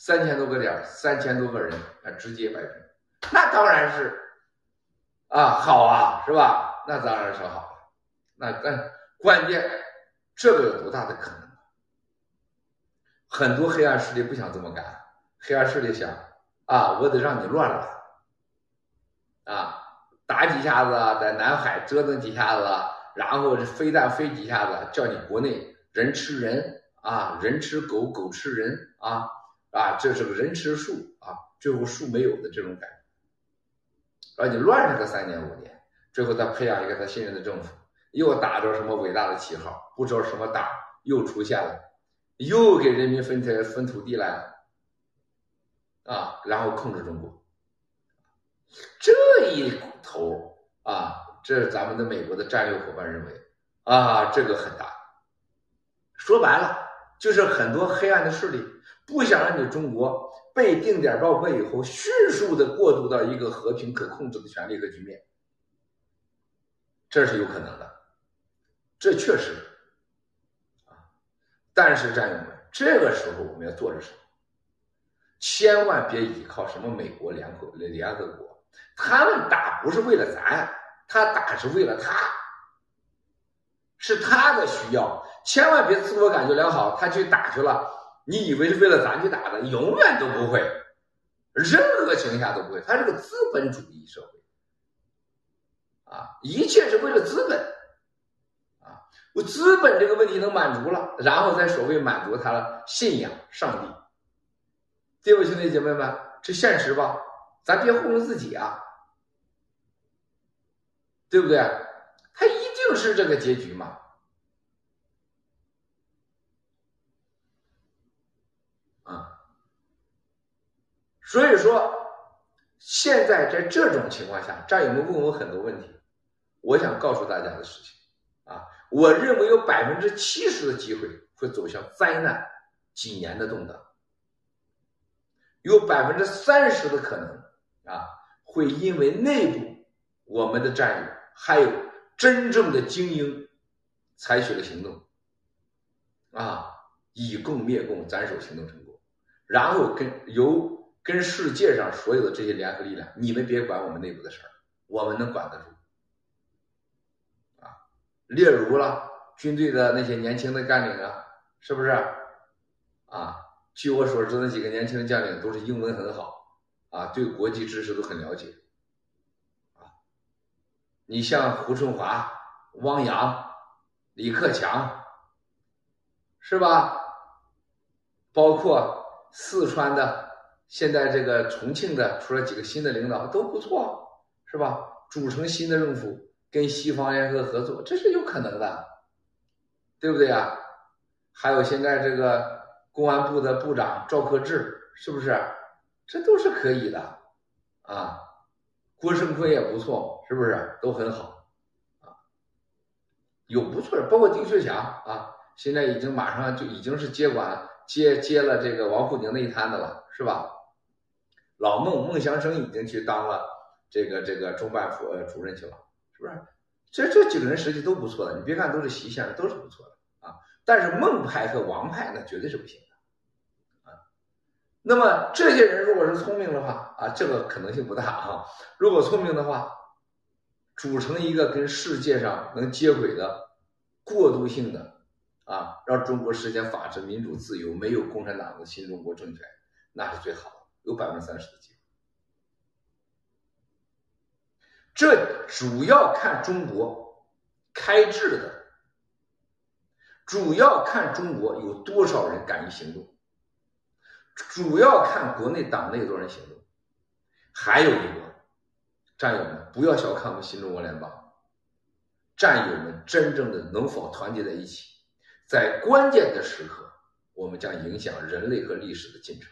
三千多个点，三千多个人啊，直接摆平，那当然是啊好啊，是吧？那当然是好。那但关键这个有多大的可能？很多黑暗势力不想这么干，黑暗势力想啊，我得让你乱来啊，打几下子，在南海折腾几下子，然后飞弹飞几下子，叫你国内人吃人啊，人吃狗，狗吃人啊啊，这是个人吃树啊，最后树没有的这种感觉，让你乱上个三年五年，最后再培养一个他信任的政府，又打着什么伟大的旗号，不知道什么党又出现了。又给人民分田分土地来了，啊，然后控制中国，这一头啊，这是咱们的美国的战略伙伴认为啊，这个很大。说白了，就是很多黑暗的势力不想让你中国被定点爆破以后，迅速的过渡到一个和平可控制的权利和局面，这是有可能的，这确实。但是战友们，这个时候我们要做着什么？千万别依靠什么美国联合联合国，他们打不是为了咱，他打是为了他，是他的需要。千万别自我感觉良好，他去打去了，你以为是为了咱去打的，永远都不会，任何情况下都不会。他是个资本主义社会，啊，一切是为了资本。啊我资本这个问题能满足了，然后再所谓满足他的信仰上帝，对不，兄弟姐妹们，这现实吧？咱别糊弄自己啊，对不对？他一定是这个结局嘛？啊，所以说，现在在这种情况下，战友们问我很多问题，我想告诉大家的事情啊。我认为有百分之七十的机会会走向灾难，几年的动荡，有百分之三十的可能啊，会因为内部我们的战友还有真正的精英采取了行动，啊，以共灭共，斩首行动成功，然后跟由跟世界上所有的这些联合力量，你们别管我们内部的事儿，我们能管得住。啊例如了，军队的那些年轻的干领啊，是不是？啊，据我所知，那几个年轻的将领都是英文很好，啊，对国际知识都很了解，啊，你像胡春华、汪洋、李克强，是吧？包括四川的，现在这个重庆的，出了几个新的领导都不错，是吧？组成新的政府。跟西方联合合作，这是有可能的，对不对呀？还有现在这个公安部的部长赵克志，是不是？这都是可以的，啊，郭声琨也不错，是不是？都很好，啊，有不错的，包括丁薛祥啊，现在已经马上就已经是接管接接了这个王沪宁那一摊子了，是吧？老孟孟祥生已经去当了这个这个中办副主任去了。是不是？其实这几个人实际都不错的，你别看都是习线的，都是不错的啊。但是孟派和王派那绝对是不行的啊。那么这些人如果是聪明的话啊，这个可能性不大啊。如果聪明的话，组成一个跟世界上能接轨的过渡性的啊，让中国实现法治、民主、自由，没有共产党的新中国政权，那是最好的，有百分之三十的机会。这主要看中国开智的，主要看中国有多少人敢于行动，主要看国内党内多少人行动。还有一个，战友们不要小看我们新中国联邦，战友们真正的能否团结在一起，在关键的时刻，我们将影响人类和历史的进程。